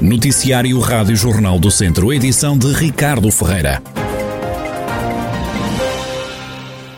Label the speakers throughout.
Speaker 1: Noticiário Rádio Jornal do Centro, edição de Ricardo Ferreira.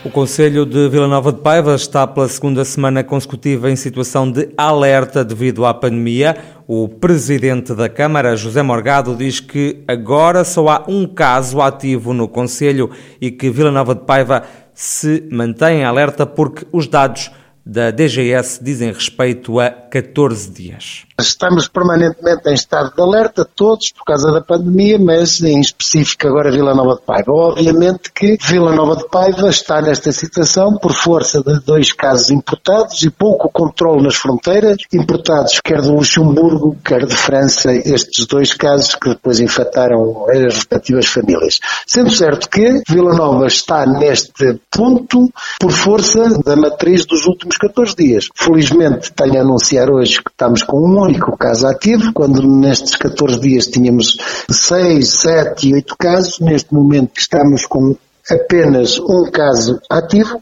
Speaker 2: O Conselho de Vila Nova de Paiva está pela segunda semana consecutiva em situação de alerta devido à pandemia. O presidente da Câmara, José Morgado, diz que agora só há um caso ativo no Conselho e que Vila Nova de Paiva se mantém alerta porque os dados da DGS dizem respeito a 14 dias.
Speaker 3: Estamos permanentemente em estado de alerta, todos, por causa da pandemia, mas em específico agora Vila Nova de Paiva. Obviamente que Vila Nova de Paiva está nesta situação por força de dois casos importados e pouco controle nas fronteiras, importados quer do Luxemburgo, quer de França, estes dois casos que depois infectaram as respectivas famílias. Sendo certo que Vila Nova está neste ponto por força da matriz dos últimos últimos 14 dias. Felizmente tenho a anunciar hoje que estamos com um único caso ativo, quando nestes 14 dias tínhamos 6, 7 e 8 casos, neste momento estamos com apenas um caso ativo,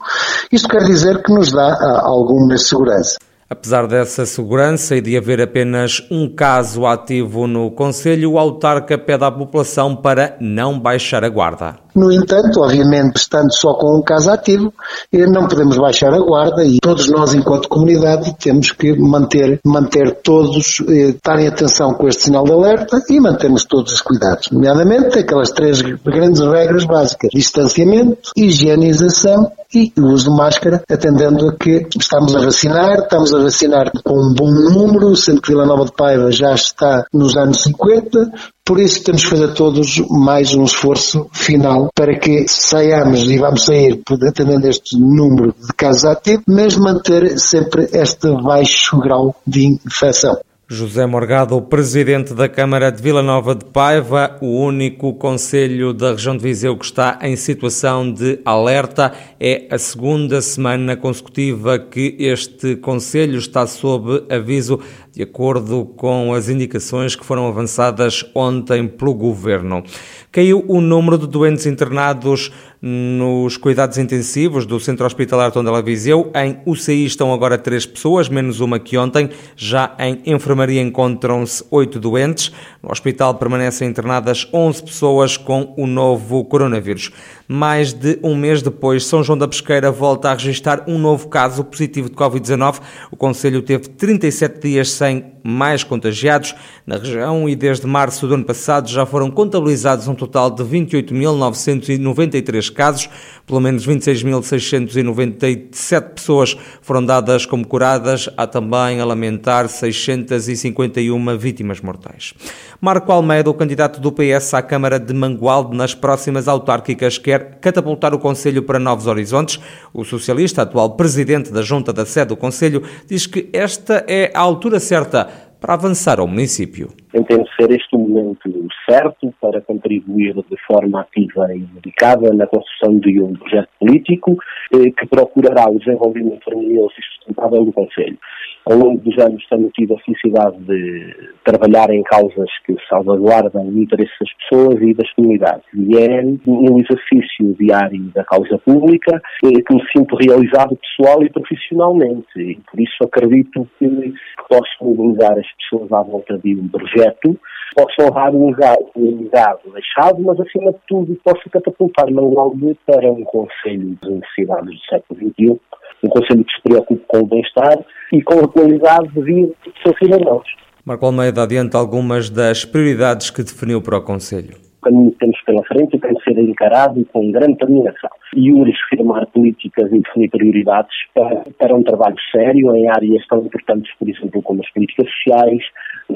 Speaker 3: isto quer dizer que nos dá ah, alguma segurança.
Speaker 2: Apesar dessa segurança e de haver apenas um caso ativo no Conselho, o autarca pede à população para não baixar a guarda.
Speaker 3: No entanto, obviamente, estando só com um caso ativo, eh, não podemos baixar a guarda e todos nós, enquanto comunidade, temos que manter, manter todos, eh, estarem atenção com este sinal de alerta e mantermos todos os cuidados, nomeadamente aquelas três grandes regras básicas: distanciamento, higienização e o uso de máscara, atendendo a que estamos a vacinar, estamos a vacinar com um bom número, sendo que Vila Nova de Paiva já está nos anos 50, por isso temos que fazer todos mais um esforço final para que saiamos e vamos sair atendendo este número de casos ativos, mas manter sempre este baixo grau de infecção.
Speaker 2: José Morgado, presidente da Câmara de Vila Nova de Paiva, o único conselho da região de Viseu que está em situação de alerta. É a segunda semana consecutiva que este conselho está sob aviso, de acordo com as indicações que foram avançadas ontem pelo governo. Caiu o número de doentes internados nos cuidados intensivos do Centro Hospitalar Tondela Viseu. Em UCI estão agora três pessoas, menos uma que ontem. Já em enfermaria encontram-se oito doentes. No hospital permanecem internadas 11 pessoas com o novo coronavírus. Mais de um mês depois, São João da Pesqueira volta a registrar um novo caso positivo de Covid-19. O Conselho teve 37 dias sem mais contagiados na região e desde março do ano passado já foram contabilizados um total de 28.993 casos, pelo menos 26.697 pessoas foram dadas como curadas, há também a lamentar 651 vítimas mortais. Marco Almeida, o candidato do PS à Câmara de Mangualde nas próximas autárquicas, quer catapultar o Conselho para novos horizontes. O socialista, atual presidente da Junta da Sede do Conselho, diz que esta é a altura certa para avançar ao município.
Speaker 4: Entendo ser este o momento certo para contribuir de forma ativa e dedicada na construção de um projeto político eh, que procurará o desenvolvimento harmonioso e sustentável do Conselho ao longo dos anos tenho tido a felicidade de trabalhar em causas que salvaguardam o interesse das pessoas e das comunidades. E é um exercício diário da causa pública eh, que me sinto realizado pessoal e profissionalmente. E por isso acredito que posso mobilizar as pessoas à volta de um projeto, posso honrar um legado deixado, mas acima de tudo posso catapultar Mangualde para um conselho de necessidades do século XXI um conselho que se preocupe com o bem-estar e com a qualidade de vida dos seus cidadãos.
Speaker 2: Marco Almeida adianta algumas das prioridades que definiu para o Conselho.
Speaker 4: O caminho que temos pela frente tem de ser encarado com grande determinação e urge firmar políticas e definir prioridades para, para um trabalho sério em áreas tão importantes, por exemplo, como as políticas sociais,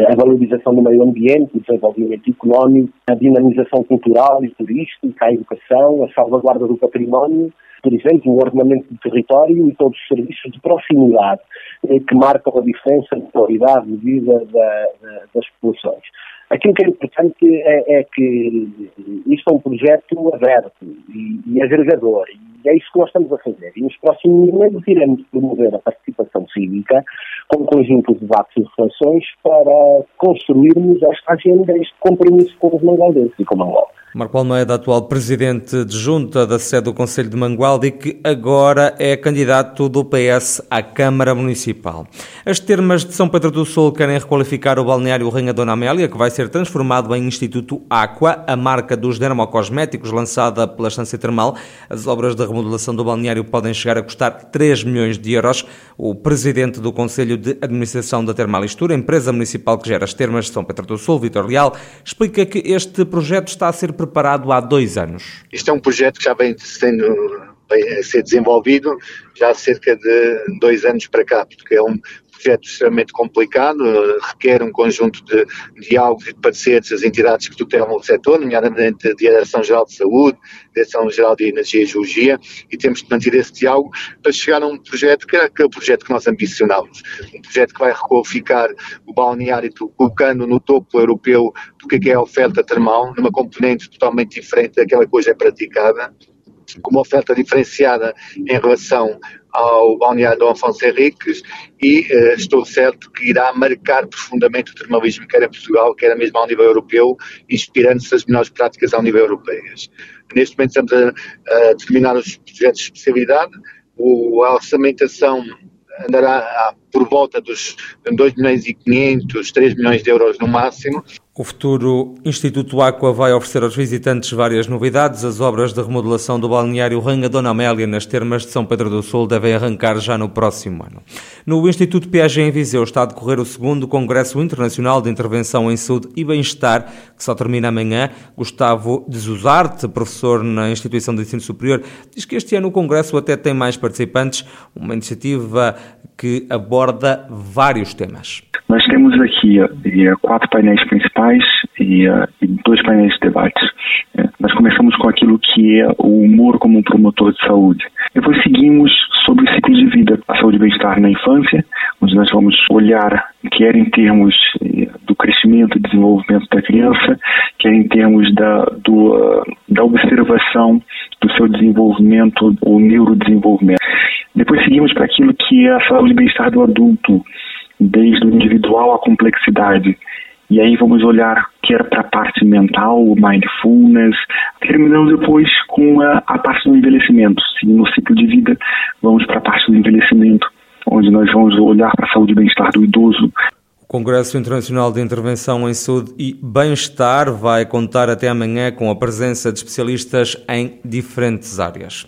Speaker 4: a valorização do meio ambiente, o desenvolvimento económico, a dinamização cultural e turística, a educação, a salvaguarda do património por exemplo, o ordenamento do território e todos os serviços de proximidade eh, que marcam a diferença de qualidade de vida da, da, das populações. Aquilo que é importante é, é, que isto é um projeto aberto e, e, agregador, é isso que nós estamos a fazer. E nos próximos meses iremos promover a participação cívica com um conjunto de debates e reflexões para construirmos esta agenda, este compromisso com os mangaldenses e com Angola.
Speaker 2: Marco Almeida, atual presidente de junta da sede do Conselho de Mangualde que agora é candidato do PS à Câmara Municipal. As termas de São Pedro do Sul querem requalificar o balneário Rainha Dona Amélia, que vai ser transformado em Instituto Aqua, a marca dos dermocosméticos lançada pela Estância Termal. As obras de remodelação do balneário podem chegar a custar 3 milhões de euros. O presidente do Conselho de Administração da Termalistura, empresa municipal que gera as termas de São Pedro do Sul, Vitor Leal, explica que este projeto está a ser preparado há dois anos.
Speaker 5: Isto é um projeto que já vem sendo a ser desenvolvido já há cerca de dois anos para cá, porque é um projeto extremamente complicado, requer um conjunto de diálogos e de parceiros das entidades que tutelam o setor, nomeadamente a Direção-Geral de Saúde, Direção-Geral de Energia e Geologia, e temos de manter esse diálogo para chegar a um projeto que é aquele projeto que nós ambicionamos, um projeto que vai requalificar o balneário, colocando no topo europeu do que é, é a oferta termal, numa componente totalmente diferente daquela que hoje é praticada, com uma oferta diferenciada em relação ao balneário Dom Afonso Henriques e uh, estou certo que irá marcar profundamente o termalismo, quer em Portugal, quer mesmo ao nível europeu, inspirando-se das melhores práticas ao nível europeias. Neste momento estamos a, a determinar os projetos de especialidade, o, a orçamentação andará por volta dos 2 milhões e 500, 3 milhões de euros no máximo,
Speaker 2: o futuro Instituto Aqua vai oferecer aos visitantes várias novidades. As obras de remodelação do balneário Ranga Dona Amélia nas termas de São Pedro do Sul devem arrancar já no próximo ano. No Instituto Piaget em Viseu está a decorrer o segundo Congresso Internacional de Intervenção em Saúde e Bem-Estar, que só termina amanhã. Gustavo de Zuzarte, professor na Instituição de Ensino Superior, diz que este ano o Congresso até tem mais participantes, uma iniciativa que aborda vários temas.
Speaker 6: Nós temos aqui uh, quatro painéis principais e, uh, e dois painéis de debates. Uh, nós começamos com aquilo que é o humor como um promotor de saúde. Depois seguimos sobre o ciclo de vida, a saúde e bem-estar na infância, onde nós vamos olhar, quer em termos do crescimento e desenvolvimento da criança, quer em termos da, do, da observação do seu desenvolvimento, o neurodesenvolvimento. Depois seguimos para aquilo que é a saúde e bem-estar do adulto, desde o individual à complexidade. E aí vamos olhar que era para a parte mental, mindfulness, terminando depois com a, a parte do envelhecimento. Seguindo o ciclo de vida, vamos para a parte do envelhecimento, onde nós vamos olhar para a saúde e bem-estar do idoso.
Speaker 2: O Congresso Internacional de Intervenção em Saúde e Bem-Estar vai contar até amanhã com a presença de especialistas em diferentes áreas.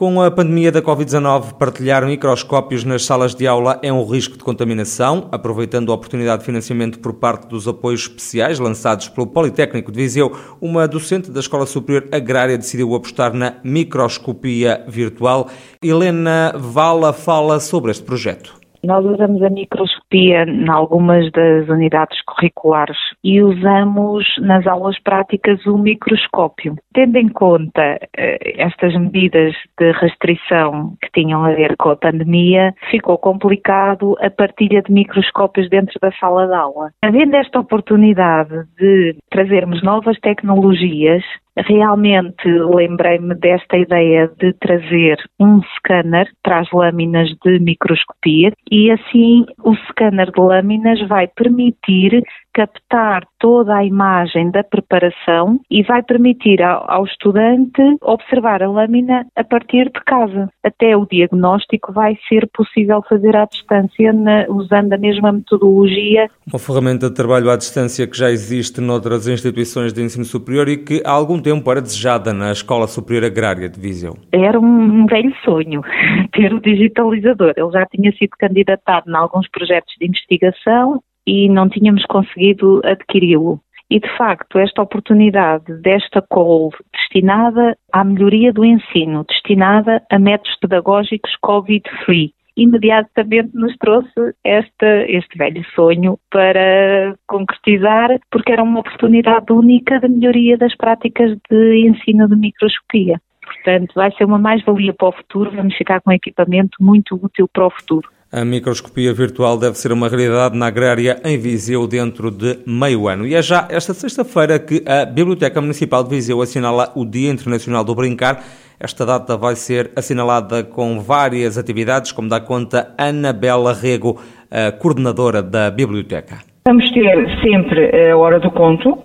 Speaker 2: Com a pandemia da Covid-19, partilhar microscópios nas salas de aula é um risco de contaminação. Aproveitando a oportunidade de financiamento por parte dos apoios especiais lançados pelo Politécnico de Viseu, uma docente da Escola Superior Agrária decidiu apostar na microscopia virtual. Helena Vala fala sobre este projeto.
Speaker 7: Nós usamos a microscopia em algumas das unidades curriculares e usamos nas aulas práticas o microscópio. Tendo em conta eh, estas medidas de restrição que tinham a ver com a pandemia, ficou complicado a partilha de microscópios dentro da sala de aula. Havendo esta oportunidade de trazermos novas tecnologias, Realmente lembrei-me desta ideia de trazer um scanner para as lâminas de microscopia e assim o scanner de lâminas vai permitir captar toda a imagem da preparação e vai permitir ao, ao, estudante observar a lâmina a partir de casa. Até o diagnóstico vai ser possível fazer à distância na, usando a mesma metodologia.
Speaker 2: Uma ferramenta de trabalho à distância que já existe noutras instituições de ensino superior e que há algum tempo era desejada na Escola Superior Agrária de Viseu.
Speaker 7: Era um velho sonho ter o digitalizador. Ele já tinha sido candidatado em alguns projetos de investigação e não tínhamos conseguido adquiri-lo. E, de facto, esta oportunidade desta call destinada à melhoria do ensino, destinada a métodos pedagógicos COVID-free, imediatamente nos trouxe este, este velho sonho para concretizar, porque era uma oportunidade única de melhoria das práticas de ensino de microscopia. Portanto, vai ser uma mais-valia para o futuro, vamos ficar com equipamento muito útil para o futuro.
Speaker 2: A microscopia virtual deve ser uma realidade na agrária em Viseu dentro de meio ano. E é já esta sexta-feira que a Biblioteca Municipal de Viseu assinala o Dia Internacional do Brincar. Esta data vai ser assinalada com várias atividades, como dá conta Ana Bela Rego, a coordenadora da biblioteca.
Speaker 8: Vamos ter sempre a hora do conto,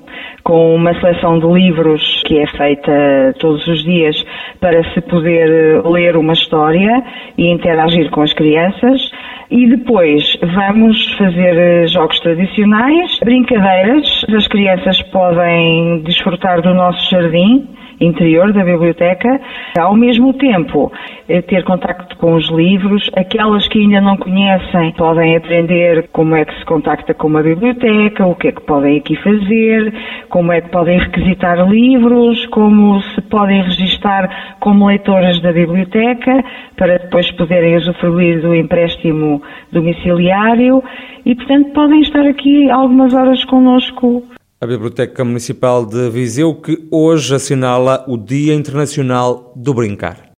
Speaker 8: com uma seleção de livros que é feita todos os dias para se poder ler uma história e interagir com as crianças. E depois vamos fazer jogos tradicionais, brincadeiras. As crianças podem desfrutar do nosso jardim interior da biblioteca, ao mesmo tempo eh, ter contacto com os livros, aquelas que ainda não conhecem podem aprender como é que se contacta com uma biblioteca, o que é que podem aqui fazer, como é que podem requisitar livros, como se podem registar como leitoras da biblioteca, para depois poderem usufruir do empréstimo domiciliário. E, portanto, podem estar aqui algumas horas connosco
Speaker 2: a Biblioteca Municipal de Viseu, que hoje assinala o Dia Internacional do Brincar.